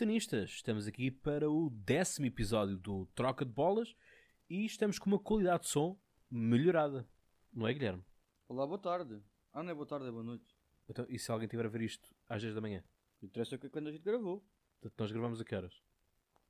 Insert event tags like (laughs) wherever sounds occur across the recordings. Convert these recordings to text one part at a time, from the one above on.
Tenistas! Estamos aqui para o décimo episódio do Troca de Bolas e estamos com uma qualidade de som melhorada. Não é, Guilherme? Olá, boa tarde. Ah, não é boa tarde, é boa noite. Então, e se alguém tiver a ver isto às 10 da manhã? Interessa que é quando a gente gravou. Portanto, nós gravamos a que horas?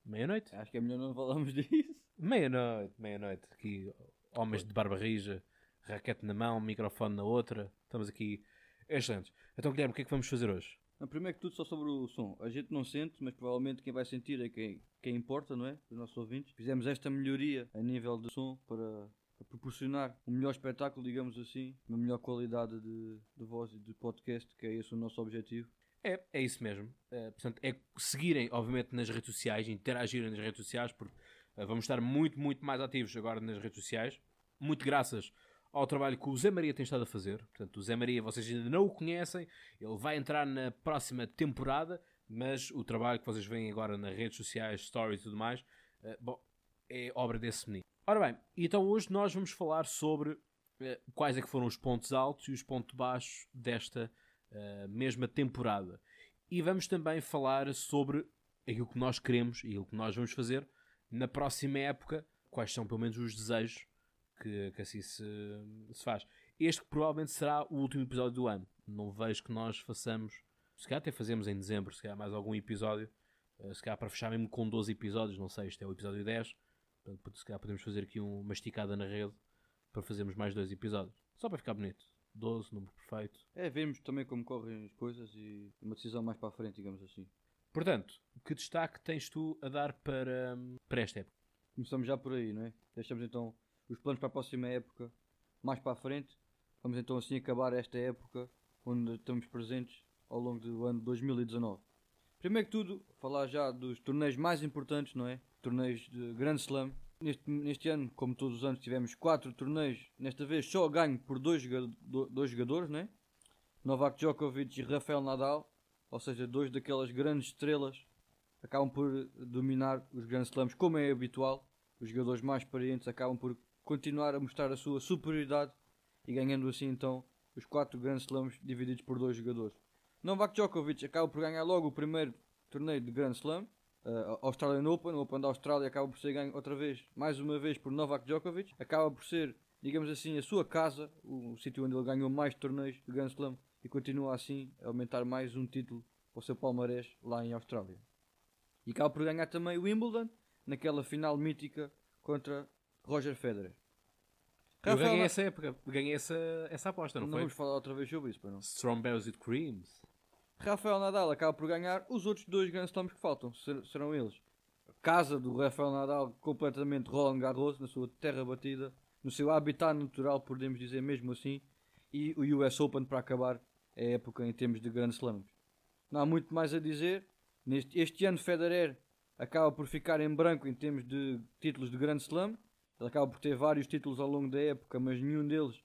Meia-noite? Acho que é melhor não falarmos (laughs) disso. Meia-noite, meia-noite. Aqui, homens de barba rija, raquete na mão, microfone na outra. Estamos aqui excelentes. Então, Guilherme, o que é que vamos fazer hoje? Primeiro que tudo, só sobre o som. A gente não sente, mas provavelmente quem vai sentir é quem, quem importa, não é? Os nossos ouvintes. Fizemos esta melhoria a nível de som para, para proporcionar um melhor espetáculo, digamos assim, uma melhor qualidade de, de voz e de podcast, que é esse o nosso objetivo. É, é isso mesmo. É, portanto, é seguirem, obviamente, nas redes sociais, interagirem nas redes sociais, porque uh, vamos estar muito, muito mais ativos agora nas redes sociais. Muito graças ao trabalho que o Zé Maria tem estado a fazer. Portanto, o Zé Maria, vocês ainda não o conhecem, ele vai entrar na próxima temporada, mas o trabalho que vocês veem agora nas redes sociais, stories e tudo mais, uh, bom, é obra desse menino. Ora bem, então hoje nós vamos falar sobre uh, quais é que foram os pontos altos e os pontos baixos desta uh, mesma temporada. E vamos também falar sobre aquilo que nós queremos e aquilo que nós vamos fazer na próxima época, quais são pelo menos os desejos que, que assim se, se faz. Este provavelmente será o último episódio do ano. Não vejo que nós façamos, se calhar até fazemos em dezembro, se calhar mais algum episódio, uh, se calhar para fechar mesmo com 12 episódios, não sei, este é o episódio 10, portanto, se calhar podemos fazer aqui uma esticada na rede para fazermos mais dois episódios, só para ficar bonito. 12, número perfeito. É, vemos também como correm as coisas e uma decisão mais para a frente, digamos assim. Portanto, que destaque tens tu a dar para, para esta época? Começamos já por aí, não é? Deixamos então os planos para a próxima época mais para a frente. Vamos então assim acabar esta época onde estamos presentes ao longo do ano 2019. Primeiro que tudo, falar já dos torneios mais importantes, não é? Torneios de Grand Slam. Neste, neste ano, como todos os anos, tivemos quatro torneios. Nesta vez só ganho por dois, dois jogadores, não é? Novak Djokovic e Rafael Nadal. Ou seja, dois daquelas grandes estrelas acabam por dominar os Grand Slams como é habitual. Os jogadores mais experientes acabam por continuar a mostrar a sua superioridade e ganhando assim então os quatro Grand Slams divididos por dois jogadores. Novak Djokovic acaba por ganhar logo o primeiro torneio de Grand Slam, uh, Australian Open, o Open da Austrália acaba por ser ganho outra vez, mais uma vez por Novak Djokovic, acaba por ser, digamos assim, a sua casa, o, o sítio onde ele ganhou mais torneios de Grand Slam e continua assim a aumentar mais um título para o seu palmarés lá em Austrália. E acaba por ganhar também o Wimbledon, naquela final mítica contra Roger Federer. Eu ganhei essa época, ganhei essa, essa aposta, não, não foi? vamos falar outra vez sobre isso, para não. Strawberries with creams. Rafael Nadal acaba por ganhar os outros dois grandes Slams que faltam, ser, serão eles. Casa do Rafael Nadal completamente Roland Garros, na sua terra batida, no seu habitat natural, podemos dizer mesmo assim, e o US Open para acabar a época em termos de grandes slams. Não há muito mais a dizer. Neste, este ano Federer acaba por ficar em branco em termos de títulos de grande slam. Ele acaba por ter vários títulos ao longo da época, mas nenhum deles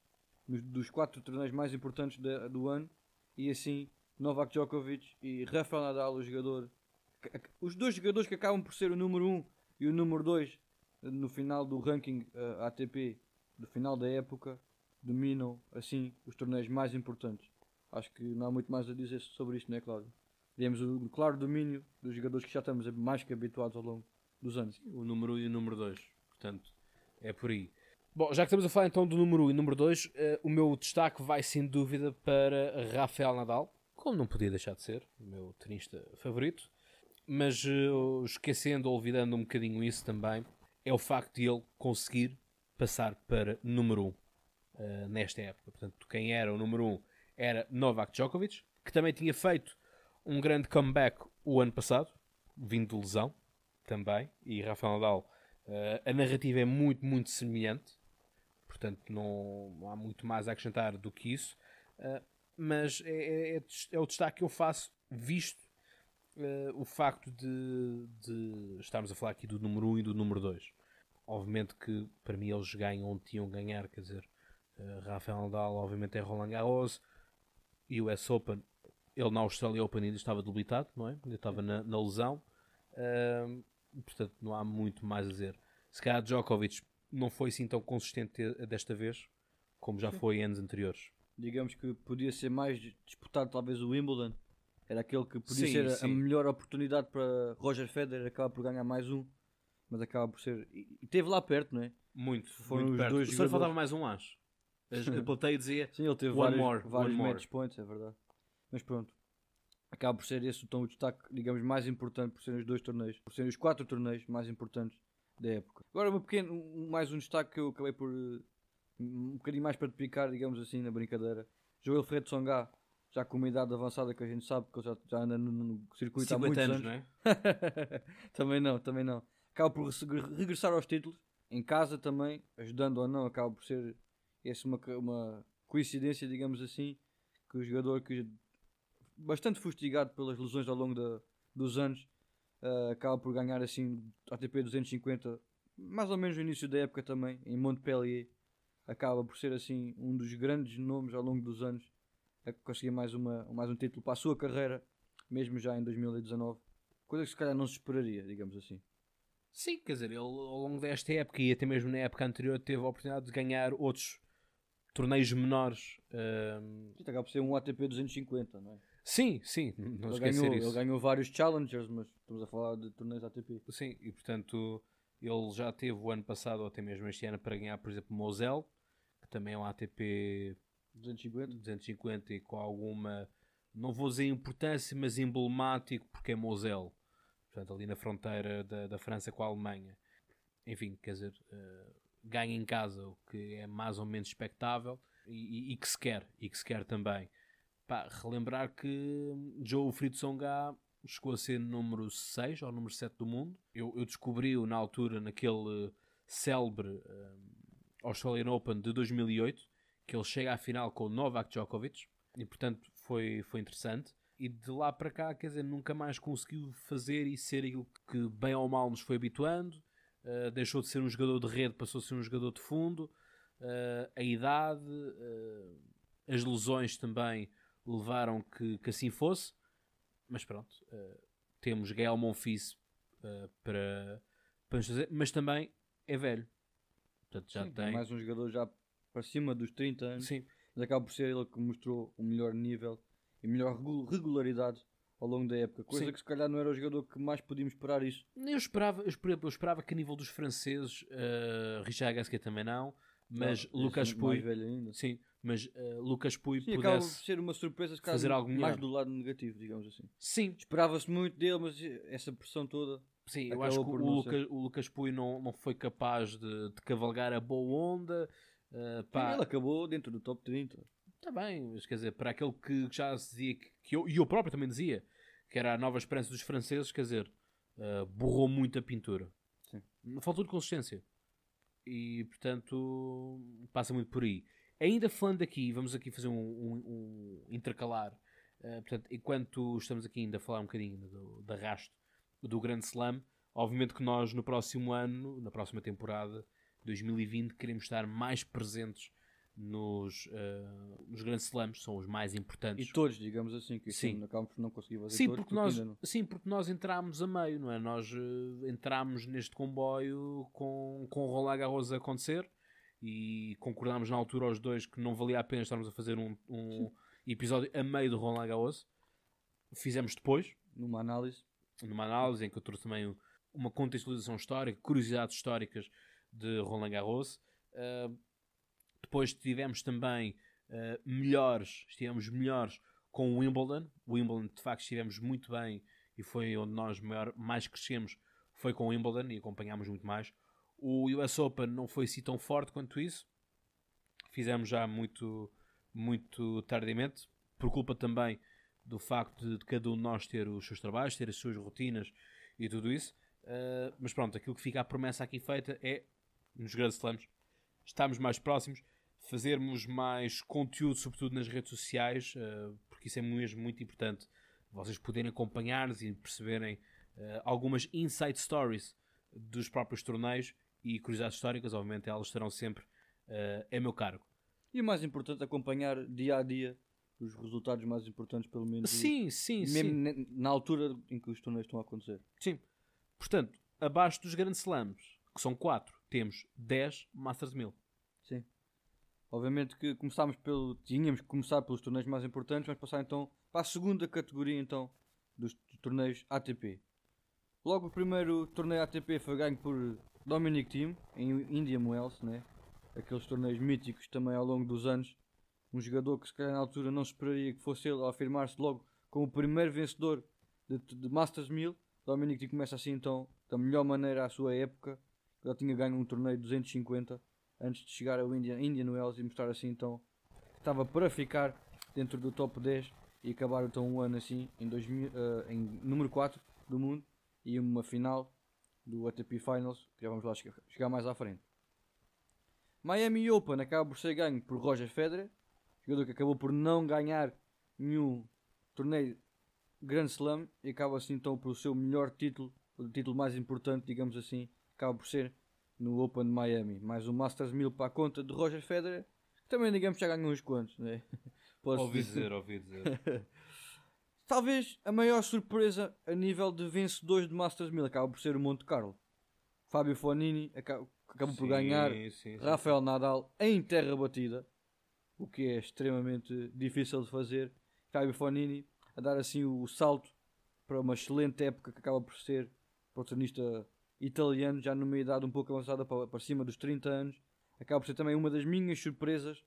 dos quatro torneios mais importantes de, do ano. E assim, Novak Djokovic e Rafael Nadal, o jogador, os dois jogadores que acabam por ser o número 1 um e o número 2 no final do ranking uh, ATP do final da época, dominam assim os torneios mais importantes. Acho que não há muito mais a dizer sobre isto, não é, Cláudio? Temos o claro domínio dos jogadores que já estamos mais que habituados ao longo dos anos. O número 1 um e o número 2, portanto, é por aí. Bom, já que estamos a falar então do número 1 e número 2, uh, o meu destaque vai sem dúvida para Rafael Nadal, como não podia deixar de ser, o meu tenista favorito. Mas uh, esquecendo olvidando um bocadinho isso também, é o facto de ele conseguir passar para número 1 uh, nesta época. Portanto, quem era o número 1 era Novak Djokovic, que também tinha feito um grande comeback o ano passado, vindo de lesão também, e Rafael Nadal Uh, a narrativa é muito, muito semelhante, portanto não, há muito mais a acrescentar do que isso, uh, mas é, é, é, o destaque que eu faço, visto uh, o facto de, de, estarmos a falar aqui do número 1 e do número 2. Obviamente que para mim eles ganham onde tinham ganhar, quer dizer, Rafael Nadal, obviamente, é Roland Garros e o US Open. Ele na Australia Open ainda estava debilitado, não é? Ainda estava na, na lesão. Portanto não há muito mais a dizer. Se calhar Djokovic não foi assim tão consistente desta vez como já foi em anos anteriores. Digamos que podia ser mais disputado talvez o Wimbledon Era aquele que podia Sim, ser a- a sim. melhor oportunidade para Roger Federer, acaba por ganhar mais um, mas acaba por ser. E teve lá perto, não é? Muito, Foram muito os perto. dois Só jogadores. faltava mais um acho. A (laughs) plateia dizia Sim, ele teve vários, more, vários one more. match points, é verdade. Mas pronto, acaba por ser esse então, o destaque, digamos, mais importante por serem os dois torneios, por serem os quatro torneios mais importantes da época. Agora, uma pequena, um- mais um destaque que eu acabei por. eh, um bocadinho mais para te picar, digamos assim, na brincadeira. Joel Ferreira Songa, já com uma idade avançada que a gente sabe que ele já, já anda no, no circuito há 50 muitos anos, anos. não é? (laughs) também não, também não. Acaba por re- regressar aos títulos, em casa também, ajudando ou não, acaba por ser essa uma, uma coincidência, digamos assim, que o jogador que bastante fustigado pelas lesões ao longo da- dos anos eh, acaba por ganhar assim ATP 250, mais ou menos no início da época também, em Montpellier. Acaba por ser assim um dos grandes nomes ao longo dos anos a conseguir mais, uma, mais um título para a sua carreira, mesmo já em 2019. Coisa que se calhar não se esperaria, digamos assim. Sim, quer dizer, ele ao longo desta época e até mesmo na época anterior teve a oportunidade de ganhar outros torneios menores. ahm, Isto acaba por ser um ATP 250, não é? Sim, sim, não Ele esquecer ganhou, isso. ele ganhou vários challengers, mas estamos a falar de torneios ATP. Sim, e portanto ele já teve o ano passado ou até mesmo este ano para ganhar, por exemplo, Moselle, que também é um ATP 250? 250 e com alguma, não vou dizer importância, mas emblemático, porque é Moselle, portanto, ali na fronteira da, da França com a Alemanha. Enfim, quer dizer, eh, ganha em casa, o que é mais ou menos expectável e, e- e que se quer, e que se quer também. Pá, relembrar que Joe Fritz Songa chegou a ser número 6 ou número 7 do mundo. Eu, eu descobri-o na altura naquele célebre eh, Australian Open de 2008, que ele chega à final com Novak Djokovic, e portanto foi, foi interessante. E de lá para cá, quer dizer, nunca mais conseguiu fazer e ser aquilo que bem ou mal nos foi habituando. Uh, deixou de ser um jogador de rede, passou a ser um jogador de fundo. Uh, a idade, uh, as lesões também levaram que, que assim fosse. Mas pronto, uh, temos Gael Monfils uh, para, para nos fazer, mas também é velho. Portanto, já Sim, tem. Mais um jogador já para cima dos 30 anos. Sim, Mas acaba por ser ele que mostrou o melhor nível e melhor regu- regularidade ao longo da época. Coisa Sim. que se calhar não era o jogador que mais podíamos esperar isso. Eu esperava, eu esperava, eu esperava que a nível dos franceses, uh, Richard Gasquet também não, mas Não, Lucas ainda. sim, mas uh, Lucas Pouy Sim, pudesse, ser uma surpresa fazer algo mais do lado negativo, digamos assim. sim, Esperava-se muito dele, mas essa pressão toda. sim, eu acho que o, não Lucas, o Lucas Pouy não, não foi capaz de, de cavalgar a boa onda, uh, pá, Ele acabou dentro do top 30. Está bem, mas quer dizer, para aquele que já se dizia, que, que eu, e eu próprio também dizia, que era a nova esperança dos franceses, quer dizer, uh, borrou muito a pintura. Sim. Faltou de consistência. E, portanto, passa muito por aí. Ainda falando aqui, vamos aqui fazer um, um- um intercalar. Uh, portanto, enquanto estamos aqui ainda a falar um bocadinho do, da rasto do Grande Slam, obviamente que nós no próximo ano, na próxima temporada, 2020, queremos estar mais presentes nos, uh, nos grandes slams, são os mais importantes. E todos, digamos assim, que Sim. acabamos por não conseguir fazer Sim todos. porque, nós, ainda não- sim, porque nós entramos a meio, não é? Nós uh, entramos neste comboio com, com o Roland Garros a acontecer e concordámos na altura os dois que não valia a pena estarmos a fazer um, um (laughs) episódio a meio do Roland Garros. Fizemos depois, Numa análise. numa análise em que eu trouxe também um- uma contextualização histórica, curiosidades históricas de Roland Garros. Uh, depois tivemos também uh, melhores, estivemos melhores com o Wimbledon. O Wimbledon, de facto, estivemos muito bem e foi onde nós maior, mais crescemos. Foi com o Wimbledon e acompanhámos muito mais. O US Open não foi assim tão forte quanto isso. Fizemos já muito, muito tardiamente, por culpa também do facto de, cada um de nós ter os seus trabalhos, ter as suas rotinas e tudo isso. Uh, mas pronto, aquilo que fica a promessa aqui feita é, nos grandes slams, estarmos mais próximos, fazermos mais conteúdo, sobretudo nas redes sociais, uh, porque isso é mesmo muito importante. Vocês poderem acompanhar-nos e perceberem uh, algumas inside stories dos próprios torneios e curiosidades históricas, obviamente elas estarão sempre uh, a meu cargo. E o mais importante, acompanhar dia a dia os resultados mais importantes, pelo menos. Sim, sim, mesmo sim. na altura em que os torneios estão a acontecer. Sim. Portanto, abaixo dos grandes slams, que são 4, temos 10 Masters 1000. Sim. Obviamente que começámos pelo. Tínhamos que começar pelos torneios mais importantes, mas passar então para a segunda categoria então dos torneios ATP. Logo o primeiro torneio ATP foi ganho por Dominic Thiem em Indian Wells, né? Aqueles torneios míticos também ao longo dos anos. Um jogador que se calhar na altura não esperaria que fosse ele a afirmar-se logo como o primeiro vencedor de, de Masters 1000. Dominic Thiem começa assim então da melhor maneira à sua época. Já tinha ganho um torneio de 250 antes de chegar ao Indian, Indian Wells e mostrar assim então que estava para ficar dentro do top 10 e acabar então um ano assim em, 2000, uh, eh, em número 4 do mundo e uma final do ATP Finals que já vamos lá chegar, chegar mais à frente. Miami Open acaba por ser ganho por Roger Federer, jogador que acabou por não ganhar nenhum torneio Grand Slam e acaba assim então por o seu melhor título, o título mais importante, digamos assim, acaba por ser no Open de Miami. Mais um Masters 1000 para a conta de Roger Federer, que também digamos já ganhou uns quantos, né? (laughs) Posso ouvi dizer, ouvi dizer. (laughs) Talvez a maior surpresa a nível de vencedores de Masters 1000 acaba por ser o Monte Carlo. Fábio Fonini acabou por ganhar sim, sim, Rafael Nadal em terra batida, o que é extremamente difícil de fazer. Fábio Fonini a dar assim o salto para uma excelente época que acaba por ser tenista italiano, já numa idade um pouco avançada para, para cima dos 30 anos. Acaba por ser também uma das minhas surpresas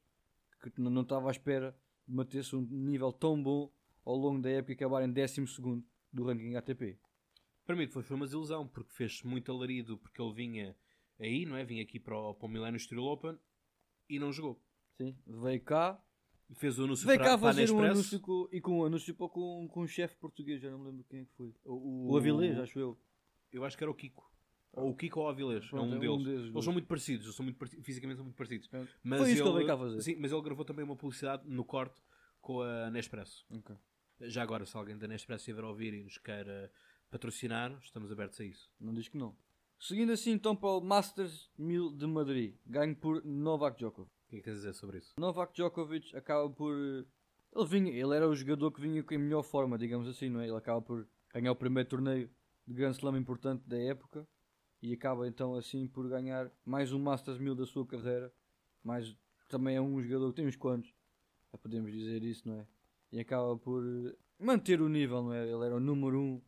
que não estava à espera de manter-se um nível tão bom ao longo da época acabar em 12 do ranking ATP. Para mim foi, uma desilusão, porque fez-se muito alarido, porque ele vinha aí, não é? Vinha aqui para o, para o Milano Steel Open e não jogou. Sim, veio cá. Fez o anúncio veio para, cá fazer um anúncio com, e com um anúncio para, com, com um chefe português, já não me lembro quem é foi. O, o Avilés, acho eu. Eu acho que era o Kiko. Ou o Kiko ou o Avilés, é um, é deles. Um deles. Eles são muito parecidos, eles são muito fisicamente são muito parecidos. Mas Foi isso ele, que ele veio cá fazer. Sim, mas ele gravou também uma publicidade no corte com a Nespresso. Okay. Já agora, se alguém da Nespresso estiver a ouvir e nos quer patrocinar, estamos abertos a isso. Não diz que não. Seguindo assim então para o Masters 1000 de Madrid, ganho por Novak Djokovic. O que é que queres dizer sobre isso? Novak Djokovic acaba por. Ele, vinha, ele era o jogador que vinha com a melhor forma, digamos assim, não é? Ele acaba por ganhar o primeiro torneio de Grand Slam importante da época e acaba então assim por ganhar mais um Masters 1000 da sua carreira. Mais, também é um jogador que tem uns quantos, podemos dizer isso, não é? E acaba por manter o nível, não é? Ele era o número 1 um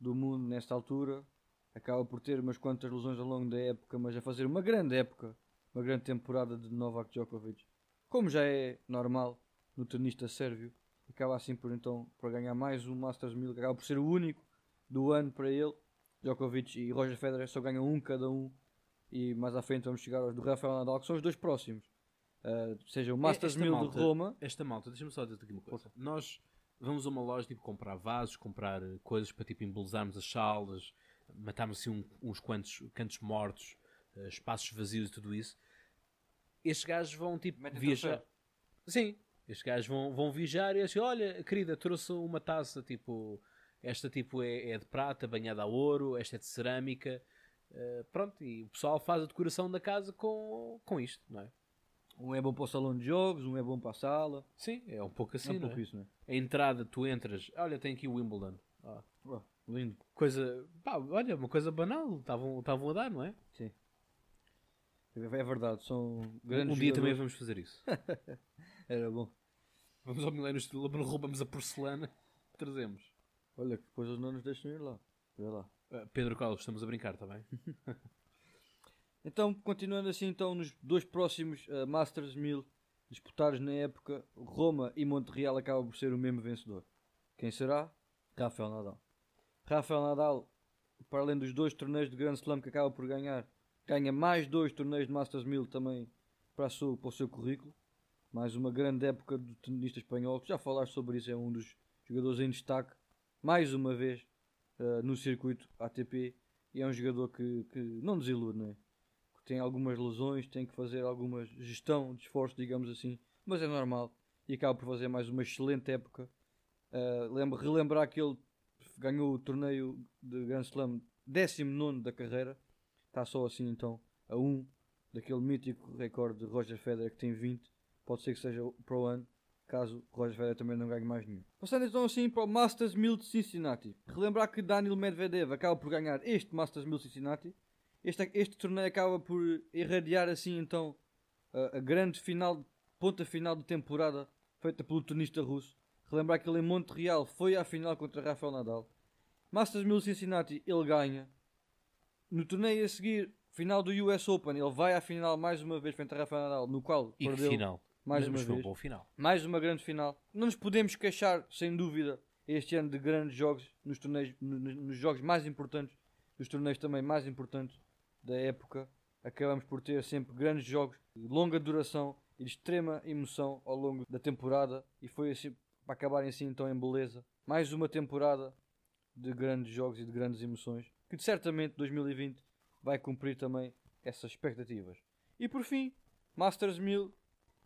do mundo nesta altura. Acaba por ter umas quantas lesões ao longo da época, mas a fazer uma grande época, uma grande temporada de Novak Djokovic. Como já é normal no tenista sérvio, acaba assim por então por ganhar mais um Masters 1000, acaba por ser o único do ano para ele. Djokovic e Roger Federer só ganham um cada um. E mais à frente vamos chegar aos do Rafael Nadal, que são os dois próximos. Uh, seja o Masters 1000 malta, de Roma. Esta malta, deixa-me só dizer aqui uma coisa. Nós vamos a uma loja tipo comprar vasos, comprar coisas para tipo embelezarmos as salas, matarmos assim um, uns quantos cantos mortos, uh, espaços vazios e tudo isso. Estes gajos vão tipo Mete viajar. Sim, estes gajos vão, vão viajar e assim, olha, querida, trouxe uma taça tipo. Esta tipo é, é de prata, banhada a ouro, esta é de cerâmica. Uh, pronto, e o pessoal faz a decoração da casa com, com isto, não é? Um é bom para o salão de jogos, um é bom para a sala. Sim, é um pouco assim. É um pouco é? isso, não é? A entrada, tu entras, olha, tem aqui o Wimbledon. Ah, oh, lindo. Coisa, pá, olha, uma coisa banal, estavam a dar, não é? Sim. É verdade, são grandes. Um dia também vamos fazer isso. (laughs) Era bom. Vamos ao Milênio Estilo, roubamos a porcelana, trazemos. Olha, que depois eles não nos deixam ir lá. Vê lá. Uh, Pedro Carlos, estamos a brincar, está bem? (laughs) Então, continuando assim, então, nos dois próximos uh, Masters 1000 disputados na época, Roma e Montreal acabam por ser o mesmo vencedor. Quem será? Rafael Nadal. Rafael Nadal, para além dos dois torneios de Grand Slam que acaba por ganhar, ganha mais dois torneios de Masters 1000 também para, sua, para o seu currículo. Mais uma grande época do tenista espanhol. Já falaste sobre isso, é um dos jogadores em destaque, mais uma vez, uh, no circuito ATP. E é um jogador que, que não desilude, não é? Tem algumas lesões, tem que fazer alguma gestão de esforço, digamos assim, mas é normal. E acaba por fazer mais uma excelente época. Uh, lembro, relembrar que ele ganhou o torneio de Grand Slam 19 da carreira, está só assim então a 1 um daquele mítico recorde de Roger Federer que tem 20, pode ser que seja para o ano, caso Roger Federer também não ganhe mais nenhum. Passando então assim para o Masters 1000 de Cincinnati, relembrar que Daniel Medvedev acaba por ganhar este Masters 1000 de Cincinnati este, este torneio acaba por irradiar assim então a, a grande final, ponta final de temporada feita pelo tenista russo. Relembrar que ele em Montreal foi à final contra Rafael Nadal. Masters 1000 Cincinnati, ele ganha. No torneio a seguir, final do US Open, ele vai à final mais uma vez frente a Rafael Nadal, no qual E perdeu final. mais Mas uma um vez. bom final. Mais uma grande final. Não nos podemos queixar, sem dúvida, este ano de grandes jogos nos torneios, no- no- nos jogos mais importantes, nos torneios também mais importantes da época. Acabamos por ter sempre grandes jogos de longa duração e de extrema emoção ao longo da temporada. E foi assim, para acabarem assim então em beleza. Mais uma temporada de grandes jogos e de grandes emoções. Que certamente 2020 vai cumprir também essas expectativas. E por fim, Masters 1000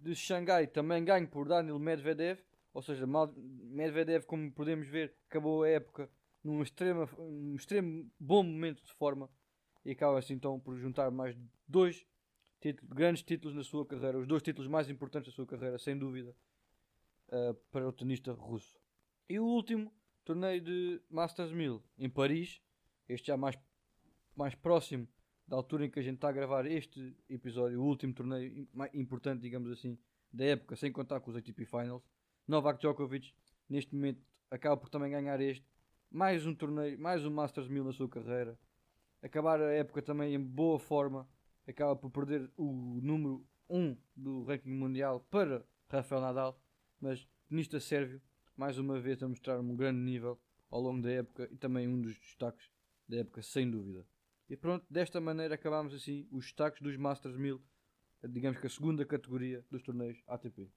de Xangai também ganho por Daniel Medvedev. Ou seja, Medvedev, como podemos ver, acabou a época num extremo, num extremo bom momento de forma e acaba assim então por juntar mais dois títulos- grandes títulos na sua carreira, os dois títulos mais importantes da sua carreira, sem dúvida, eh, para o tenista russo. E o último torneio de Masters 1000 em Paris, este já mais, mais próximo da altura em que a gente está a gravar este episódio, o último torneio importante, digamos assim, da época, sem contar com os ATP Finals. Novak Djokovic, neste momento, acaba por também ganhar este. Mais um torneio, mais um Masters 1000 na sua carreira. Acabar a época também em boa forma. Acaba por perder o número 1 do ranking mundial para Rafael Nadal. Mas tenista sérvio, mais uma vez a mostrar um grande nível ao longo da época e também um dos destaques da época, sem dúvida. E pronto, desta maneira acabamos assim os destaques dos Masters 1000, digamos que a segunda categoria dos torneios ATP.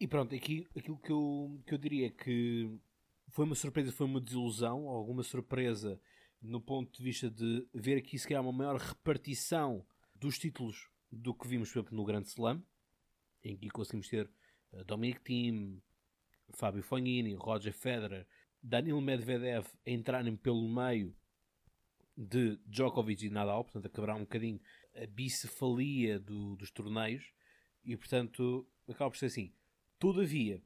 E pronto, aqui, aquilo que eu, que eu diria é que foi uma surpresa, foi uma desilusão, alguma surpresa no ponto de vista de ver aqui se calhar uma maior repartição dos títulos do que vimos por exemplo, no Grande Slam, em que conseguimos ter eh, Dominic Thiem, Fábio Fognini, Roger Federer, Danilo Medvedev a entrarem pelo meio de Djokovic e Nadal, portanto a quebrar um bocadinho a bicefalia do- dos torneios e portanto acaba por ser assim. Todavia,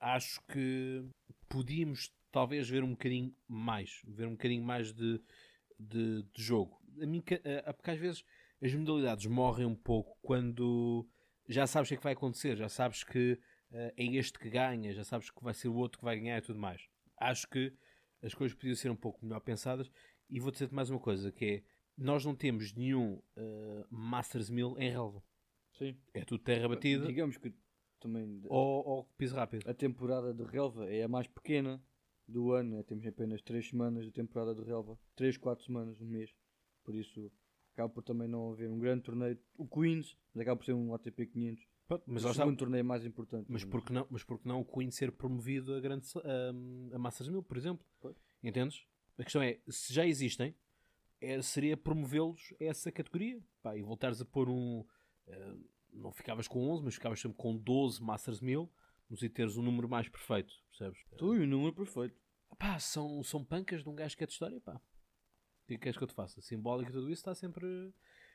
acho que podíamos talvez ver um bocadinho mais, ver um bocadinho mais de, de, de jogo. A mim, a- a- porque às vezes as modalidades morrem um pouco quando já sabes o que é que vai acontecer, já sabes que eh, é este que ganha, já sabes que vai ser o outro que vai ganhar e tudo mais. Acho que as coisas podiam ser um pouco melhor pensadas e vou dizer-te mais uma coisa, que é nós não temos nenhum eh, Masters 1000 em relva. Sim. É tudo terra batida Digamos que também ou, ou piso rápido. a temporada de relva é a mais pequena do ano. né? Temos apenas 3 semanas de temporada de relva. 3, 4 semanas, um mês. Por isso acaba por também não haver um grande torneio. O Queens, mas acaba por ser um ATP 500. Pronto, mas, o lá está- segundo torneio mais importante. mas, porque não, mas porque não o Queen ser promovido a, grande, a, a Masters 1000, por exemplo? Pois. Entendes? A questão é, se já existem, é, seria promovê-los a essa categoria. Pá, e voltares a pôr um... eh, não ficavas com 11, mas ficavas sempre com 12 Masters 1000, mas e teres um número mais perfeito, percebes? Tu e o número perfeito. Pá, são, são pancas de um gajo que é de história, pá. O que queres que eu te faça? Simbólico e tudo isso está sempre,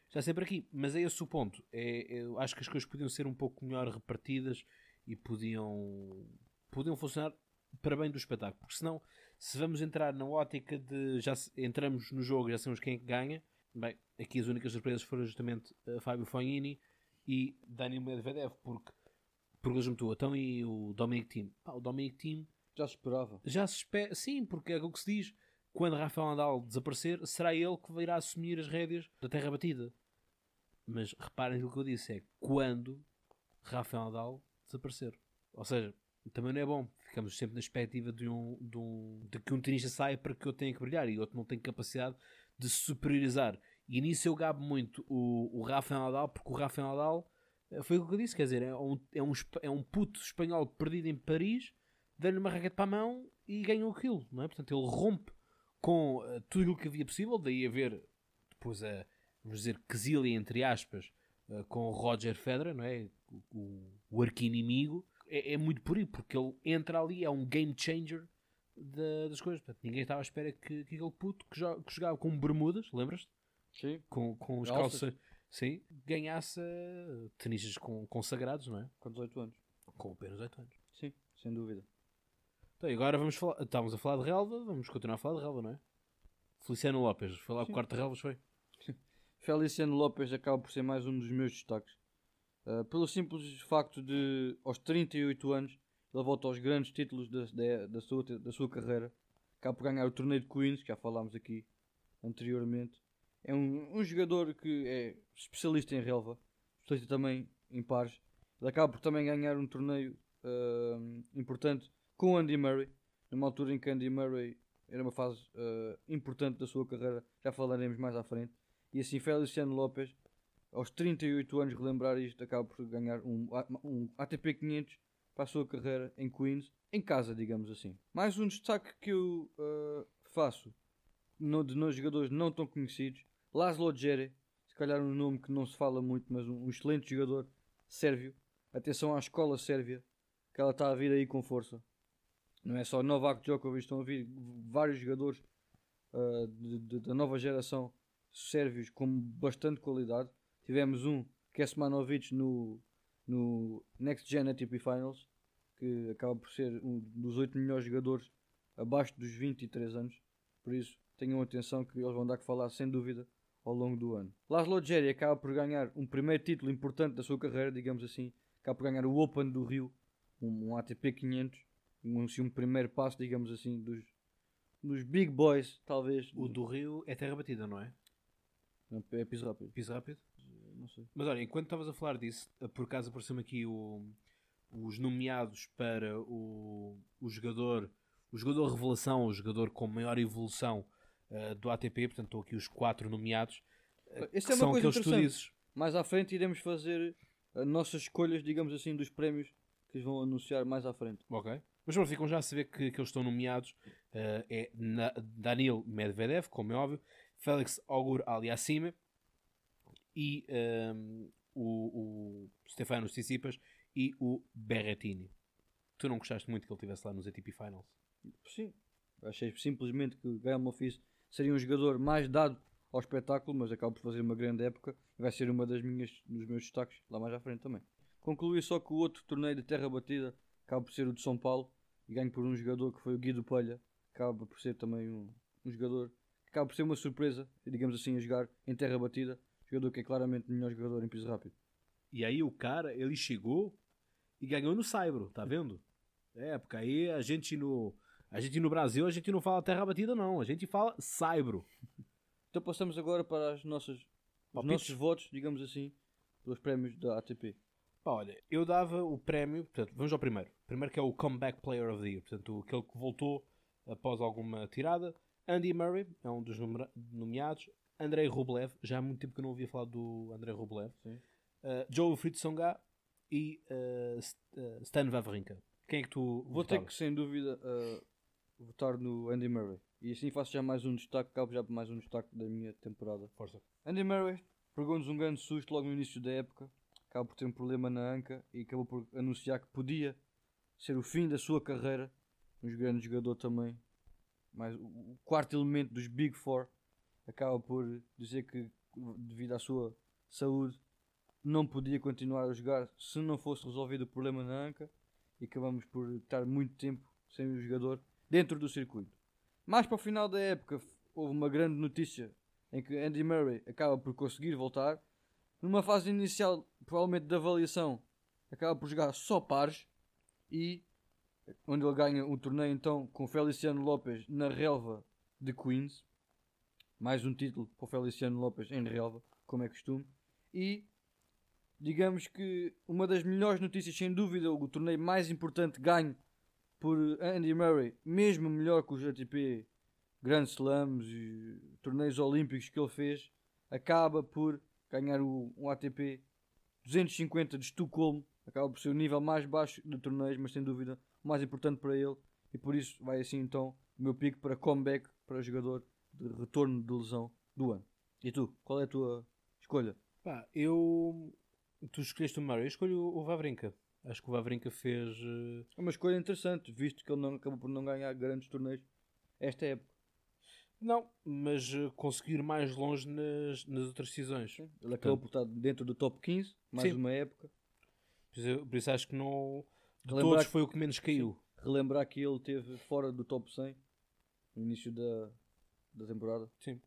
está sempre aqui. Mas é esse o ponto. É, eu acho que as coisas podiam ser um pouco melhor repartidas e podiam, podiam funcionar para bem do espetáculo. Porque senão, se vamos entrar na ótica de já entramos no jogo e já sabemos quem é que ganha, bem, aqui as únicas surpresas foram justamente uh, Fábio Fognini e Daniel Medvedev, porque perguntas-me tu, então e o Dominic Thiem? Pá, o Dominic Thiem Já se esperava. já se espera, sim, porque é o que se diz. Quando Rafael Nadal desaparecer, será ele que virá assumir as rédeas da terra batida. Mas reparem no que eu disse: é quando Rafael Nadal desaparecer. Ou seja, também não é bom. Ficamos sempre na expectativa de, um, de, um, de que um tenista saia para que eu tenha que brilhar e outro não tem capacidade de superiorizar. E nisso eu gabo muito o, o Rafael Nadal, porque o Rafael Nadal foi o que eu disse: quer dizer, é um, é um, é um puto espanhol perdido em Paris dá-lhe uma raquete para a mão e ganhou aquilo, não é? Portanto, ele rompe com eh, tudo aquilo que havia possível, daí haver depois a, vamos dizer, quesilha, entre aspas, eh, com o Roger Federer, não é? O, o, o arqui-inimigo. É, é muito por aí, porque ele entra ali, é um game changer da- das coisas. Portanto, ninguém estava à espera que, que aquele puto que, que jogava com bermudas, lembras-te? Sim. Com, com os Calças. Sim, ganhasse eh, tenistas consagrados, não é? Com 18 anos. Com apenas 8 anos. Sim, sem dúvida. Então, agora vamos falar. Estávamos a falar de relva, vamos continuar a falar de relva, não é? Feliciano Lopes, foi lá com o Sim. quarto de relvas, foi? Feliciano Lopes acaba por ser mais um dos meus destaques. Uh, pelo simples facto de, aos 38 anos, ele volta aos grandes títulos da, da, da, sua, da sua carreira. Acaba por ganhar o torneio de Queens, que já falámos aqui anteriormente. É um, um jogador que é especialista em relva, especialista também em pares. Ele acaba por também ganhar um torneio uh, importante com Andy Murray, numa altura em que Andy Murray era uma fase uh, importante da sua carreira, já falaremos mais à frente. E assim, Feliciano Lopes, aos 38 anos, relembrar isto, acaba por ganhar um, um ATP 500 para a sua carreira em Queens, em casa, digamos assim. Mais um destaque que eu uh, faço no, de nos jogadores não tão conhecidos, Laszlo Djere, se calhar um nome que não se fala muito, mas um, excelente jogador sérvio. Atenção à escola sérvia, que ela está a vir aí com força. Não é só Novak Djokovic, estão a vir vários jogadores uh, de, de, da nova geração sérvios com bastante qualidade. Tivemos um, Kesmanovic, no, no Next Gen ATP Finals, que acaba por ser um dos 8 melhores jogadores abaixo dos 23 anos. Por isso, tenham atenção que eles vão dar que falar sem dúvida ao longo do ano. Laszlo Djeri acaba por ganhar um primeiro título importante da sua carreira, digamos assim. Acaba por ganhar o Open do Rio, um, um ATP 500 um, assim, um primeiro passo, digamos assim, dos, dos big boys, talvez. O do Rio é terra batida, não é? Não, é piso rápido. Piso rápido? Não sei. Mas olha, enquanto estavas a falar disso, por acaso apareceu-me aqui o, os nomeados para o, o jogador, o jogador revelação, o jogador com maior evolução uh, do ATP, portanto estou aqui os quatro nomeados. Uh, é uma coisa interessante. Mais à frente iremos fazer as nossas escolhas, digamos assim, dos prémios que eles vão anunciar mais à frente. Ok. Mas pronto, ficam já a saber que, que eles estão nomeados. Uh, é na, Danil Medvedev, como é óbvio, Félix Augur Aliassime e um, o, o Stefano Tsitsipas e o Berrettini. Tu não gostaste muito que ele estivesse lá nos ATP Finals? Sim. Achei simplesmente que o Gael Monfils seria um jogador mais dado ao espetáculo, mas acaba por fazer uma grande época e vai ser uma das minhas, dos meus destaques lá mais à frente também. Concluí só que o outro torneio de terra batida acaba por ser o de São Paulo e ganho por um jogador que foi o Guido Palha, acaba por ser também um, um jogador que acaba por ser uma surpresa, digamos assim, a jogar em terra batida, jogador que é claramente o melhor jogador em piso rápido. E aí o cara, ele chegou e ganhou no Saibro, tá vendo? É, porque aí a gente no a gente no Brasil, a gente não fala terra batida não, a gente fala Saibro. Então passamos agora para as nossas, os nossos votos, digamos assim, pelos prémios da ATP. Pá, olha, eu dava o prémio, portanto, vamos ao primeiro. Primeiro que é o Comeback Player of the Year, portanto, aquele que voltou após alguma tirada. Andy Murray é um dos nomeados. Andrei Rublev, já há muito tempo que eu não ouvia falar do Andrei Rublev. Uh, Joe Fritsonga e uh, Stan Wawrinka. Quem é que tu Vou ter que, sem dúvida, uh, votar no Andy Murray. E assim faço já mais um destaque, acabo já mais um destaque da minha temporada. Força. Andy Murray pegou-nos um grande susto logo no início da época acaba por ter um problema na anca e acabou por anunciar que podia ser o fim da sua carreira. Um grande jogador também. Mas o quarto elemento dos Big Four acaba por dizer que, devido à sua saúde, não podia continuar a jogar se não fosse resolvido o problema na anca. E acabamos por estar muito tempo sem o jogador dentro do circuito. Mais para o final da época, houve uma grande notícia em que Andy Murray acaba por conseguir voltar numa fase inicial, provavelmente de avaliação, acaba por jogar só pares e onde ele ganha um torneio então com Feliciano Lopes na relva de Queens. Mais um título para Feliciano Lopes em relva, como é costume. E digamos que uma das melhores notícias, sem dúvida, o torneio mais importante ganho por Andy Murray, mesmo melhor que os ATP Grand Slams e torneios olímpicos que ele fez, acaba por ganhar o, um ATP 250 de Estocolmo, acaba por ser o nível mais baixo de torneios, mas sem dúvida o mais importante para ele, e por isso vai assim então o meu pico para comeback para jogador de retorno de lesão do ano. E tu, qual é a tua escolha? Pá, eu. Tu escolheste o Murray, eu escolho o Vavrinka. Acho que o Vavrinka fez. Uh... É uma escolha interessante, visto que ele não acabou por não ganhar grandes torneios esta época. Não, mas uh, conseguir mais longe nas, nas outras decisões. Sim. Ele acabou por estar dentro do top 15, mais Sim. uma época. Por isso, por isso acho que não. De Relembrar todos foi o que menos caiu. Sim. Relembrar que ele teve fora do top 100 no início da, da temporada. Sim.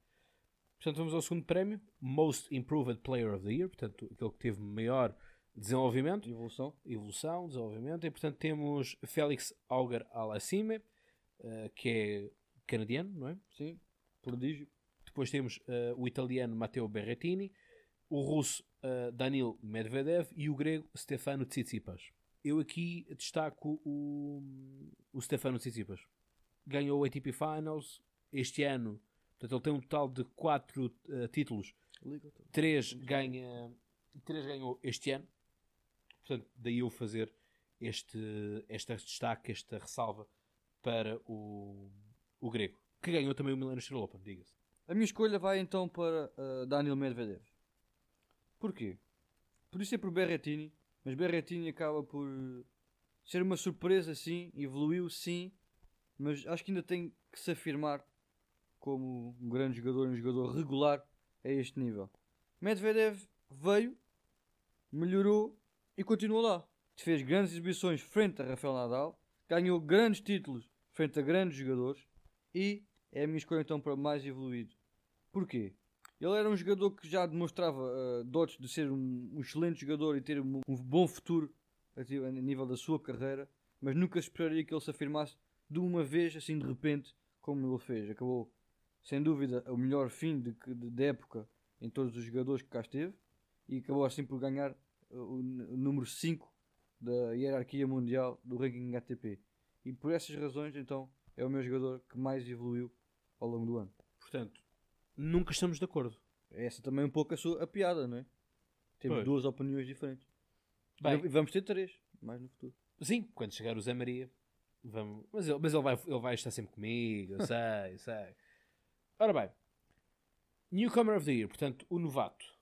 Portanto, vamos ao segundo prémio: Most Improved Player of the Year. Portanto, aquele que teve maior desenvolvimento, Evolução. evolução, desenvolvimento, e portanto temos Félix Auger Alassime, eh, que é canadiano, não é? Sim. Prodígio. Depois temos eh, o italiano Matteo Berrettini, o russo eh, Danil Medvedev e o grego Stefano Tsitsipas. Eu aqui destaco o, o Stefano Tsitsipas. Ganhou o ATP Finals este ano, portanto ele tem um total de 4 títulos Liga. 3 ganha 3 ganhou este ano portanto daí eu fazer este, este destaque, esta ressalva para o, o grego que ganhou também o Milano Steel Open, diga-se A minha escolha vai então para uh, Daniel Medvedev. Porquê? Podia ser por Berrettini, mas Berrettini acaba por ser uma surpresa, sim, evoluiu, sim, mas acho que ainda tem que se afirmar como um grande jogador, um jogador regular a este nível. Medvedev veio, melhorou e continua lá. Fez grandes exibições frente a Rafael Nadal, ganhou grandes títulos frente a grandes jogadores e é a minha escolha então para mais evoluído. Porquê? Ele era um jogador que já demonstrava uh, dotes de ser um, um, excelente jogador e ter um, um bom futuro a, a nível da sua carreira, mas nunca esperaria que ele se afirmasse de uma vez, assim de repente, como ele fez. Acabou, sem dúvida, o melhor fim de, de, de época em todos os jogadores que cá esteve e acabou assim por ganhar o, o número 5 da hierarquia mundial do ranking ATP. E por essas razões, então, é o meu jogador que mais evoluiu ao longo do ano. Portanto, nunca estamos de acordo. Essa também é um pouco a, sua, a piada, não é? Temos Pois. duas opiniões diferentes. Bem. E vamos ter três, mais no futuro. Sim, quando chegar o Zé Maria, vamos. Mas ele, mas ele, vai, ele vai estar sempre comigo, eu sei, eu sei. Ora bem, Newcomer of the Year, portanto, o novato.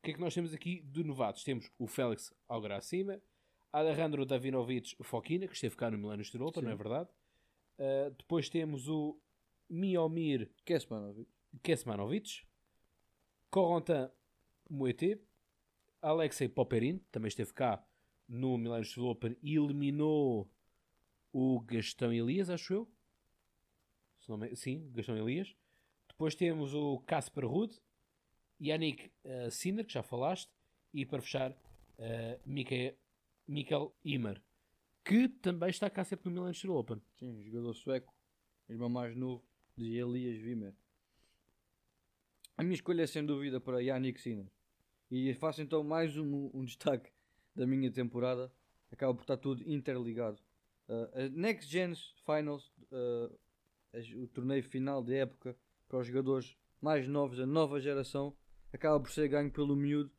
O que é que nós temos aqui de novatos? Temos o Félix Algracima, Alejandro Davinovic Fokina, que esteve cá no Milano Open, Sim. não é verdade? Uh, depois temos o Miomir Kesmanovic. Kesmanovic, Corentin Moete, Alexei Popperin, também esteve cá no Milano Steel Open e eliminou o Gastão Elias, acho eu. Sim, Gastão Elias. Depois temos o Casper Ruud, Yannick uh, Sinner, que já falaste, e para fechar, uh, Mikael, Mikael Imer, que também está cá sempre no Steel Open. Sim, jogador sueco, irmão mais novo de Elias Vimer. A minha escolha é sem dúvida para Yannick Sinner. E faço então mais um, um destaque da minha temporada. Acaba por estar tudo interligado. Uh, a Next Gen Finals, uh, o torneio final de época para os jogadores mais novos, a nova geração, acaba por ser ganho pelo miúdo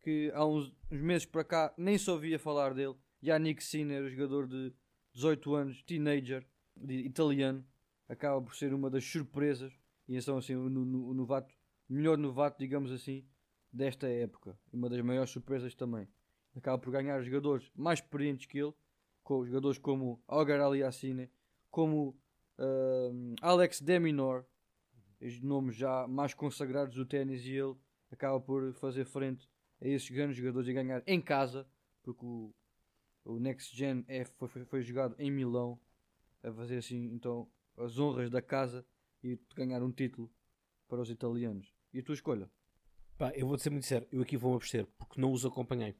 que há uns, uns meses para cá nem só ouvia falar dele. Yannick Sinner, jogador de 18 anos, teenager, de- italiano, acaba por ser uma das surpresas e então assim o, o novato, melhor novato, digamos assim, desta época. Uma das maiores surpresas também. Acaba por ganhar jogadores mais experientes que ele, com jogadores como Algar Aliassine, como ahm, Alex Deminor, nomes já mais consagrados do ténis e ele acaba por fazer frente a esses grandes jogadores e ganhar em casa, porque o, o Next Gen é, foi, foi, foi jogado em Milão, a fazer assim então as honras da casa e ganhar um título para os italianos. E a tua escolha? Pá, eu vou-te ser muito sincero, eu aqui vou-me abster, porque não os acompanhei.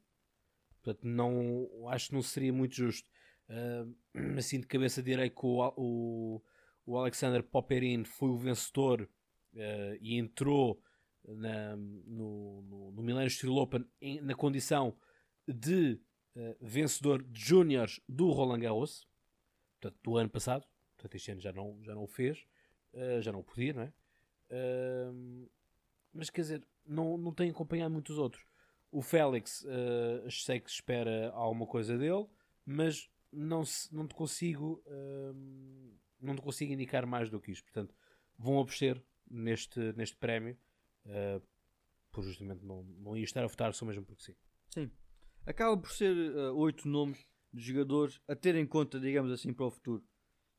Portanto, não, acho que não seria muito justo. Ah, (clears throat) assim, de cabeça direi que o, o, o Alexander Popperin foi o vencedor ah, e entrou na, no, no, no Millennium Steel Open em- na condição de ah, vencedor de júniores do Roland Garros, portanto, do ano passado. Portanto, este ano já não, já não o fez, ah, já não podia, não é? Ah, mas quer dizer, não, não tenho acompanhado muitos outros. O Félix, eh, sei que espera alguma coisa dele, mas não, se- não te consigo não te consigo indicar mais do que isto. Portanto, vão abster neste, neste prémio por justamente não, não ia estar a votar só mesmo porque sim. Sim. Acaba por ser eh, oito nomes de jogadores a ter em conta, digamos assim, para o futuro.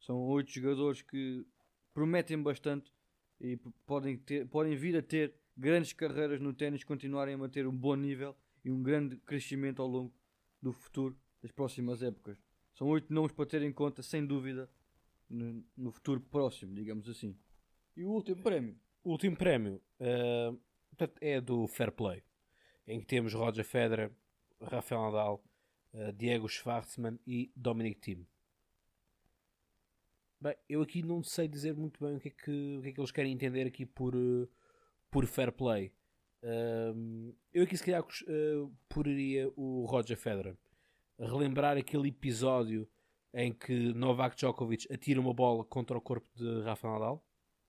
São oito jogadores que prometem bastante e podem, ter, podem vir a ter grandes carreiras no ténis, continuarem a manter um bom nível e um grande crescimento ao longo do futuro, das próximas épocas. São oito nomes para ter em conta, sem dúvida, no, no futuro próximo, digamos assim. E o último prémio? O último prémio eh, portanto, é do Fair Play, em que temos Roger Federer, Rafael Nadal, uh, Diego Schwartzman e Dominic Thiem. Bem, eu aqui não sei dizer muito bem o que é que, o que, é que eles querem entender aqui por, uh, por fair play. Uh, eu aqui se calhar uh, poreria o Roger Federer relembrar aquele episódio em que Novak Djokovic atira uma bola contra o corpo de Rafael Nadal,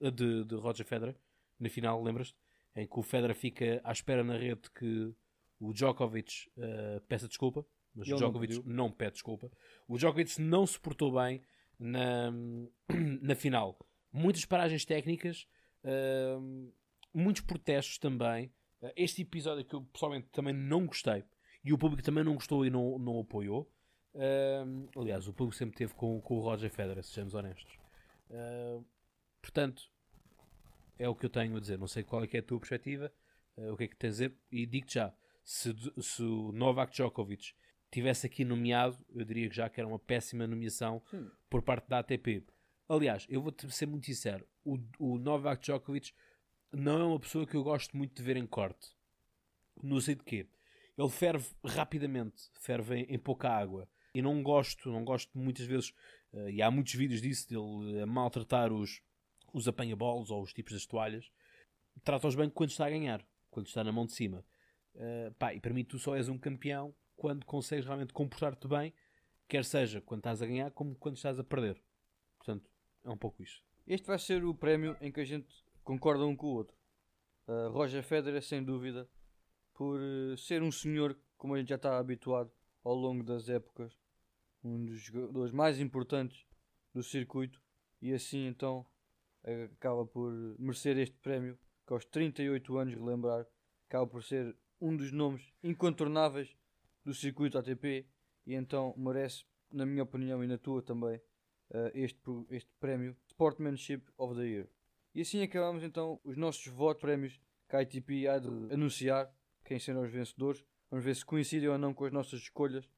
de, de Roger Federer, na final, lembras-te? Em que o Federer fica à espera na rede que o Djokovic uh, peça desculpa, mas o Djokovic não, não, pede desculpa. O Djokovic não se portou bem na, (clears throat) na final. Muitas paragens técnicas, uh, muitos protestos também. Uh, este episódio que eu pessoalmente também não gostei e o público também não gostou e não, não apoiou. Uh, aliás, o público sempre teve com, com o Roger Federer, sejamos honestos. Portanto, é o que eu tenho a dizer. Não sei qual é, é a tua perspectiva, o que é que tens a dizer, e digo-te já: se, se o Novak Djokovic tivesse aqui nomeado, eu diria que já que era uma péssima nomeação Sim. por parte da ATP. Aliás, eu vou-te ser muito sincero: o, o Novak Djokovic não é uma pessoa que eu gosto muito de ver em corte. No sentido que ele ferve rapidamente, ferve em, em, pouca água. E não gosto, não gosto muitas vezes, uh, e há muitos vídeos disso, dele a maltratar os, os apanha-bolos ou os tipos das toalhas. Trata-os bem quando está a ganhar, quando está na mão de cima. Uh, pá, e para mim tu só és um campeão quando consegues realmente comportar-te bem, quer seja quando estás a ganhar, como quando estás a perder. Portanto, é um pouco isso. Este vai ser o prémio em que a gente concorda um com o outro. Uh, Roger Federer, sem dúvida, por uh, ser um senhor, como a gente já está habituado ao longo das épocas, um dos jogadores mais importantes do circuito, e assim então acaba por merecer este prémio, que aos 38 anos, relembrar, acaba por ser um dos nomes incontornáveis do circuito ATP e então merece, na minha opinião e na tua também, uh, este, este prémio Sportsmanship of the Year. E assim acabamos então os nossos votos prémios que a ATP há de anunciar quem serão os vencedores. Vamos ver se coincidem ou não com as nossas escolhas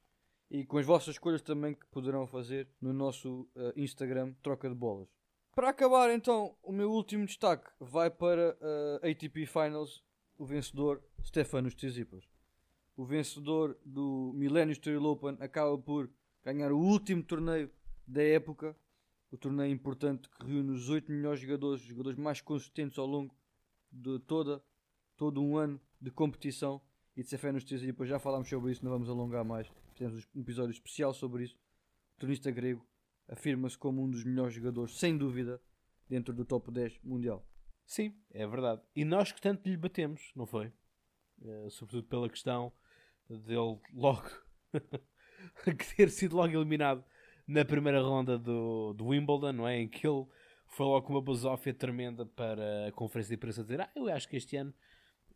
e com as vossas escolhas também que poderão fazer no nosso uh, Instagram Troca de Bolas. Para acabar então, o meu último destaque vai para a uh, ATP Finals, o vencedor Stefanos Tsitsipas o vencedor do Millennium Steel Open acaba por ganhar o último torneio da época, o torneio importante que reúne os 8 melhores jogadores, os jogadores mais consistentes ao longo de toda, todo um ano de competição e de ser fé nos e depois já falámos sobre isso, não vamos alongar mais. Fizemos um episódio especial sobre isso. O turnista grego afirma-se como um dos melhores jogadores, sem dúvida, dentro do top 10 mundial. Sim, é verdade. E nós que tanto lhe batemos, não foi? Uh, sobretudo pela questão dele logo (laughs) ter sido logo eliminado na primeira ronda do, do Wimbledon, não é? Em que ele foi logo com uma basófia tremenda para a conferência de imprensa dizer: Ah, eu acho que este ano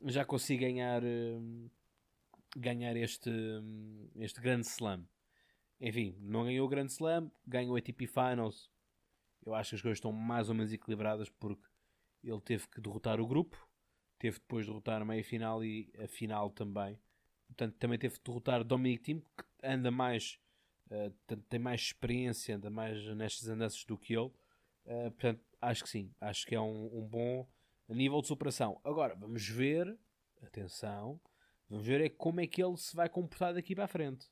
já consigo ganhar, uh, ganhar este, um, este grande slam. Enfim, não ganhou o grande slam, ganhou o ATP Finals. Eu acho que as coisas estão mais ou menos equilibradas porque ele teve que derrotar o grupo, teve depois de derrotar a meia final e a final também portanto, também teve de derrotar Dominic Thiem, que anda mais, uh, tem mais experiência, anda mais nestas andanças do que ele. Uh, portanto, acho que sim, acho que é um, um, bom nível de superação. Agora, vamos ver, atenção, vamos ver é como é que ele se vai comportar daqui para a frente.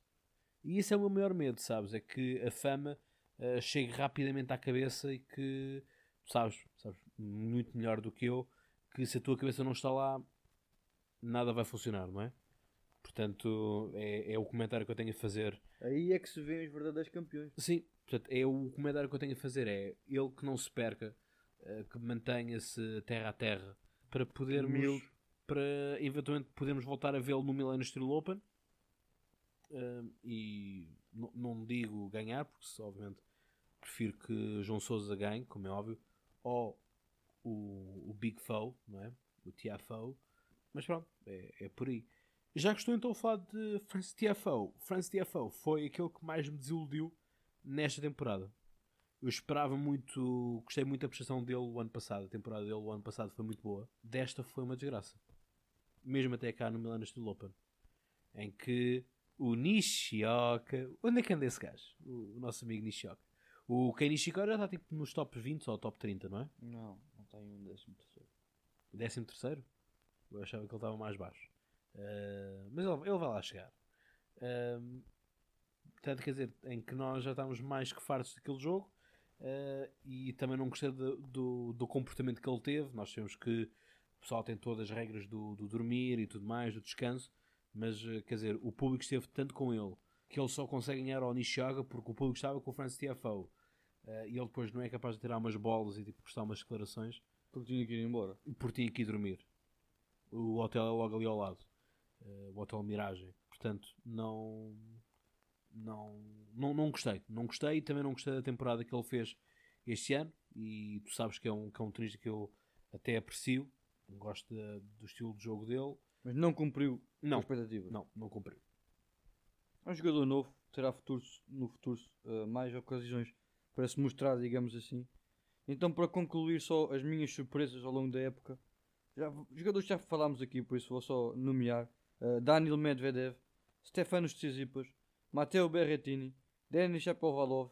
E isso é o meu maior medo, sabes? É que a fama uh, chegue rapidamente à cabeça e que, sabes, sabes, muito melhor do que eu, que se a tua cabeça não está lá, nada vai funcionar, não é? Portanto, é, é o comentário que eu tenho a fazer. Aí é que se vêem os verdadeiros campeões. Sim, portanto, é o comentário que eu tenho a fazer. É ele que não se perca, uh, que mantenha-se terra a terra para podermos, para eventualmente podermos voltar a vê-lo no Millennium Steel Open. E não digo ganhar, porque obviamente prefiro que João Souza ganhe, como é óbvio, ou o, o Big Foe, não é? o TFO. Mas pronto, é, é por aí. Já que estou então a falar de Francis TFO, Francis TFO foi aquele que mais me desiludiu nesta temporada. Eu esperava muito, gostei muito da prestação dele o ano passado. A temporada dele o ano passado foi muito boa. Desta foi uma desgraça. Mesmo até cá no Milano Steel Open. Em que o Nishioka. Onde é que anda esse gajo? O, o nosso amigo Nishioka. O Kei Nishikori já está tipo nos top 20 ou top 30, não é? Não, não tem um décimo terceiro. Décimo terceiro? Eu achava que ele estava mais baixo. Uh, mas ele, ele vai lá chegar. Um, portanto, quer dizer, em que nós já estávamos mais que fartos daquele jogo uh, e também não gostei do, do, do, comportamento que ele teve. Nós sabemos que o pessoal tem todas as regras do, do dormir e tudo mais, do descanso, mas uh, quer dizer, o público esteve tanto com ele que ele só consegue ganhar ao Nishiaga porque o público estava com o Francis TFO. Uh, e ele depois não é capaz de tirar umas bolas e tipo, prestar umas declarações porque tinha que ir embora. Porque tinha que ir dormir. O hotel é logo ali ao lado. Uh, o Hotel Miragem. Portanto, não, não, não, não gostei. Não gostei e também não gostei da temporada que ele fez este ano. E tu sabes que é um, que é um tenista que eu até aprecio. Gosto de, do estilo de jogo dele. Mas não cumpriu não, a expectativa. Não, não cumpriu. É um jogador novo. Terá futuro, no futuro uh, mais ocasiões para se mostrar, digamos assim. Então, para concluir só as minhas surpresas ao longo da época, já, jogadores já falámos aqui, por isso vou só nomear uh, Daniel Medvedev, Stefanos Tsitsipas, Matteo Berrettini, Denis Shapovalov,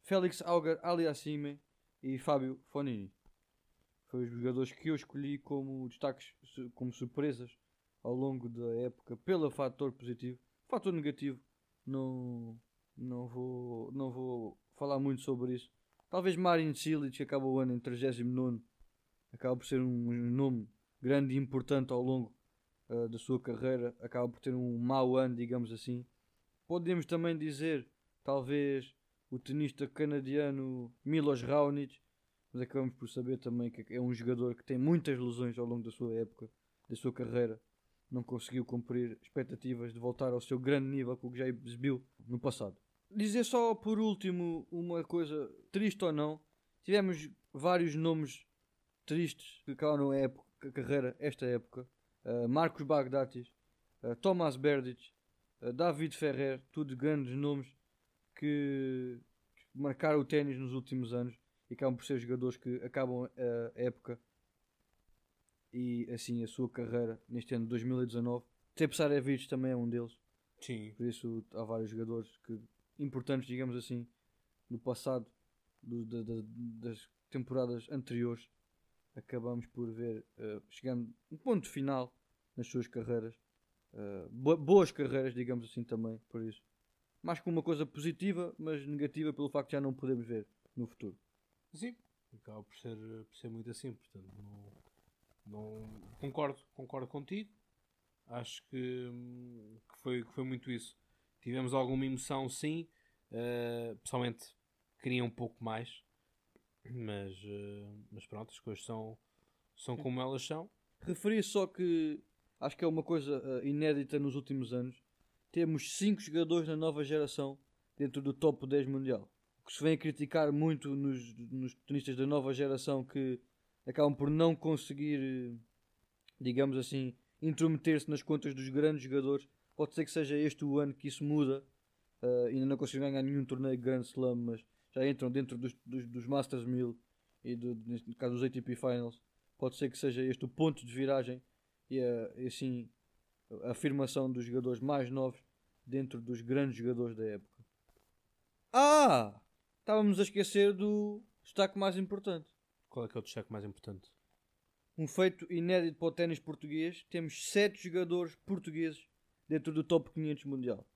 Félix Auger Aliassime e Fábio Fonini. Foram os jogadores que eu escolhi como destaques, como surpresas ao longo da época, pelo fator positivo. Fator negativo, não, não, vou, não vou falar muito sobre isso Talvez Marin Cilic, que acaba o ano em 39, acaba por ser um nome grande e importante ao longo uh, da sua carreira, acaba por ter um mau ano, digamos assim. Podemos também dizer, talvez, o tenista canadiano Milos Raonic, mas acabamos por saber também que é um jogador que tem muitas lesões ao longo da sua época, da sua carreira. Não conseguiu cumprir expectativas de voltar ao seu grande nível que já exibiu no passado. Dizer só por último uma coisa, triste ou não, tivemos vários nomes tristes que acabaram a, época, a carreira, esta época. Uh, Marcos Bagdatis, uh, Thomas Berdych, uh, David Ferrer, tudo grandes nomes que marcaram o ténis nos últimos anos e acabam por ser jogadores que acabam a época e assim a sua carreira neste ano de 2019. Tepsarevic também é um deles. Sim. Por isso há vários jogadores que importantes, digamos assim, no passado do, de, de, das temporadas anteriores, acabamos por ver, uh, chegando um ponto final nas suas carreiras, uh, boas carreiras, digamos assim também, por isso. Mais com uma coisa positiva, mas negativa pelo facto de já não podemos ver no futuro. Sim, acaba por ser, por ser muito assim, portanto, não, não concordo, concordo contigo. Acho que, que, foi, que foi muito isso tivemos alguma emoção, sim. Uh, pessoalmente queria um pouco mais, mas, uh, mas pronto, as coisas são, são como elas são. Referi só que acho que é uma coisa uh, inédita nos últimos anos. Temos 5 jogadores na nova geração dentro do top 10 mundial. O que se vem a criticar muito nos, nos tenistas da nova geração que acabam por não conseguir, digamos assim, intrometer-se nas contas dos grandes jogadores Pode ser que seja este o ano que isso muda. Uh, ainda não conseguiram ganhar nenhum torneio Grand Slam, mas já entram dentro dos, dos, dos Masters 1000 e do, caso dos ATP Finals. Pode ser que seja este o ponto de viragem e, a, e assim a afirmação dos jogadores mais novos dentro dos grandes jogadores da época. Ah! Estávamos a esquecer do destaque mais importante. Qual é que é o destaque mais importante? Um feito inédito para o ténis português. Temos sete jogadores portugueses dentro do top 500 mundial.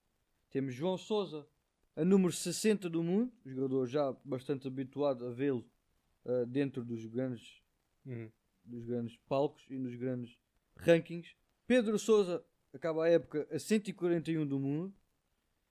Temos João Sousa, a número 60 do mundo, jogador já bastante habituado a vê-lo uh, dentro dos grandes, uhum. dos grandes palcos e nos grandes rankings. Pedro Sousa acaba a época a 141 do mundo.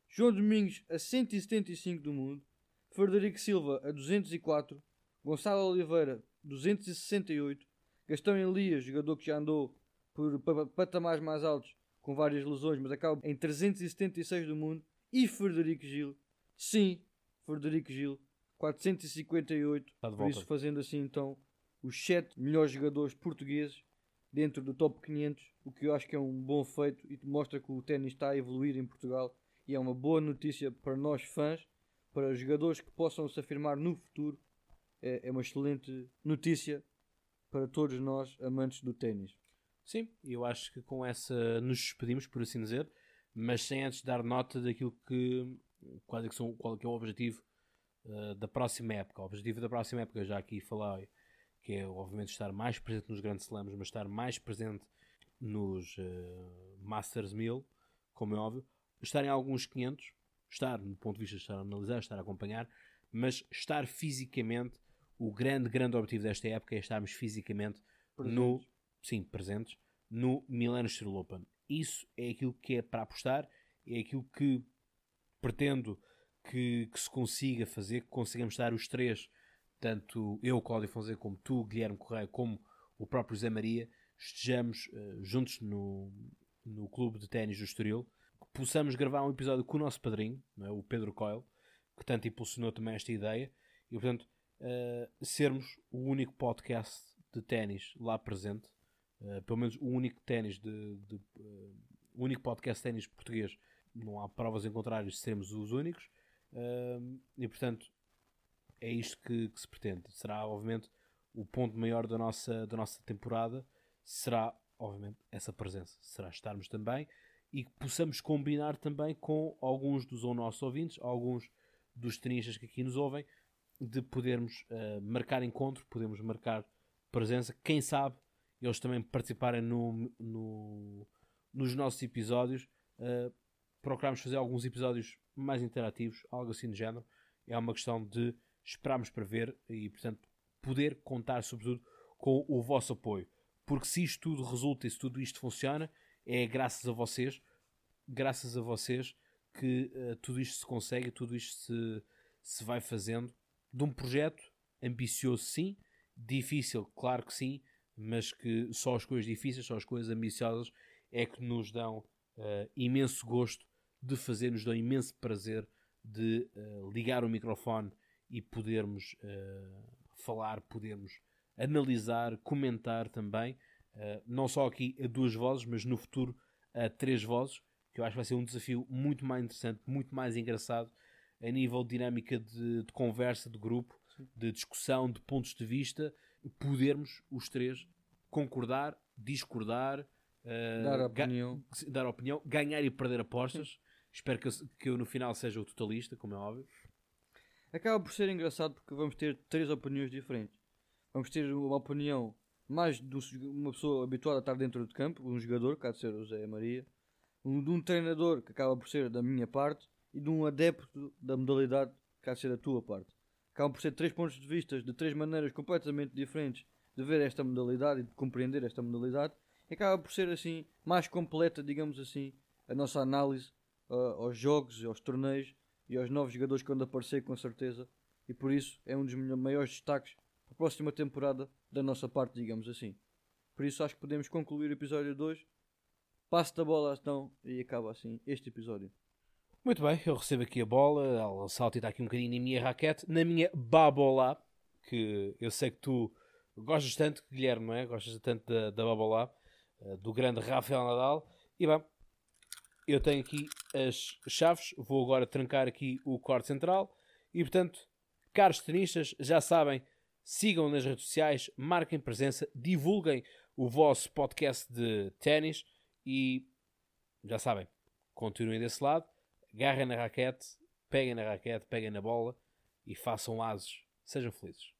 João Domingos a 175 do mundo. Frederico Silva a 204. Gonçalo Oliveira 268. Gastão Elias, jogador que já andou por patamares mais altos, com várias lesões, mas acaba em 376 do mundo. E Frederico Gil, sim, Frederico Gil, 458. Por isso, fazendo assim então os 7 melhores jogadores portugueses dentro do top 500, o que eu acho que é um bom feito e mostra que o ténis está a evoluir em Portugal e é uma boa notícia para nós fãs, para jogadores que possam se afirmar no futuro. É, é uma excelente notícia para todos nós amantes do ténis. Sim, eu acho que com essa nos despedimos, por assim dizer, mas sem antes dar nota daquilo que quais é que são, qual é, que é o objetivo uh, da próxima época. O objetivo da próxima época, já aqui falei, que é obviamente estar mais presente nos grandes slams, mas estar mais presente nos uh, Masters 1000, como é óbvio. estar em alguns 500, estar no ponto de vista de estar a analisar, estar a acompanhar, mas estar fisicamente, o grande, grande objetivo desta época é estarmos fisicamente no, Presentes. sim, presentes, no Milano Steel Open. Isso é aquilo que é para apostar, é aquilo que pretendo que, que se consiga fazer, que consigamos estar os três, tanto eu, Cláudio Fonseca, como tu, Guilherme Correia, como o próprio Zé Maria, estejamos eh, juntos no, no clube de ténis do Estoril, que possamos gravar um episódio com o nosso padrinho, é? o Pedro Coelho, que tanto impulsionou também esta ideia, e portanto eh, sermos o único podcast de ténis lá presente, eh, pelo menos o único ténis de, de, eh, o único podcast de ténis português, não há provas em contrário de sermos os únicos, e portanto é isto que, que se pretende. Será obviamente o ponto maior da nossa, da nossa temporada, será obviamente essa presença, será estarmos também e que possamos combinar também com alguns dos nossos ouvintes, alguns dos tenistas que aqui nos ouvem, de podermos eh, marcar encontro, podemos marcar presença, quem sabe eles também participarem no, no- nos nossos episódios. eh, procuramos fazer alguns episódios mais interativos, algo assim do género. É uma questão de esperarmos para ver e, portanto, poder contar, sobretudo, com o vosso apoio. Porque se isto tudo resulta e se tudo isto funciona, é graças a vocês, graças a vocês, que eh, tudo isto se consegue, tudo isto se, se vai fazendo de um projeto. Ambicioso, sim, difícil, claro que sim, mas que só as coisas difíceis, só as coisas ambiciosas é que nos dão eh, imenso gosto de fazer, nos dão imenso prazer de eh, ligar o microfone e podermos eh, falar, podermos analisar, comentar também, não só aqui a duas vozes, mas no futuro a três vozes, que eu acho que vai ser um desafio muito mais interessante, muito mais engraçado a nível de dinâmica de, de conversa, de grupo, de discussão, de pontos de vista, podermos os três concordar, discordar, eh, Dar opinião. dar opinião, ganhar e perder apostas. Espero que eu, que eu no final seja o totalista, como é óbvio. Acaba por ser engraçado porque vamos ter três opiniões diferentes. Vamos ter uma opinião mais de um- uma pessoa habituada a estar dentro de campo, um jogador, que há de ser o Zé Maria, um, de um treinador, que acaba por ser da minha parte, e de um adepto da modalidade, que há de ser da tua parte. Acabam por ser três pontos de vista de três maneiras completamente diferentes de ver esta modalidade e de compreender esta modalidade, e acaba por ser assim mais completa, digamos assim, a nossa análise ah, aos jogos, aos torneios e aos novos jogadores que vão aparecer com certeza e por isso é um dos maiores destaques para a próxima temporada da nossa parte, digamos assim. Por isso acho que podemos concluir o episódio 2. Passo da bola então e acaba assim este episódio. Muito bem, eu recebo aqui a bola, ela está aqui um bocadinho na minha raquete, na minha babolá, que eu sei que tu gostas tanto, Guilherme, não é? Gostas tanto da, da babolá, eh, do grande Rafael Nadal. E bem, eu tenho aqui as chaves, vou agora trancar aqui o corte central e, portanto, caros tenistas, já sabem, sigam nas redes sociais, marquem presença, divulguem o vosso podcast de ténis e já sabem, continuem desse lado, agarrem na raquete, peguem na raquete, peguem na bola e façam ases. Sejam felizes.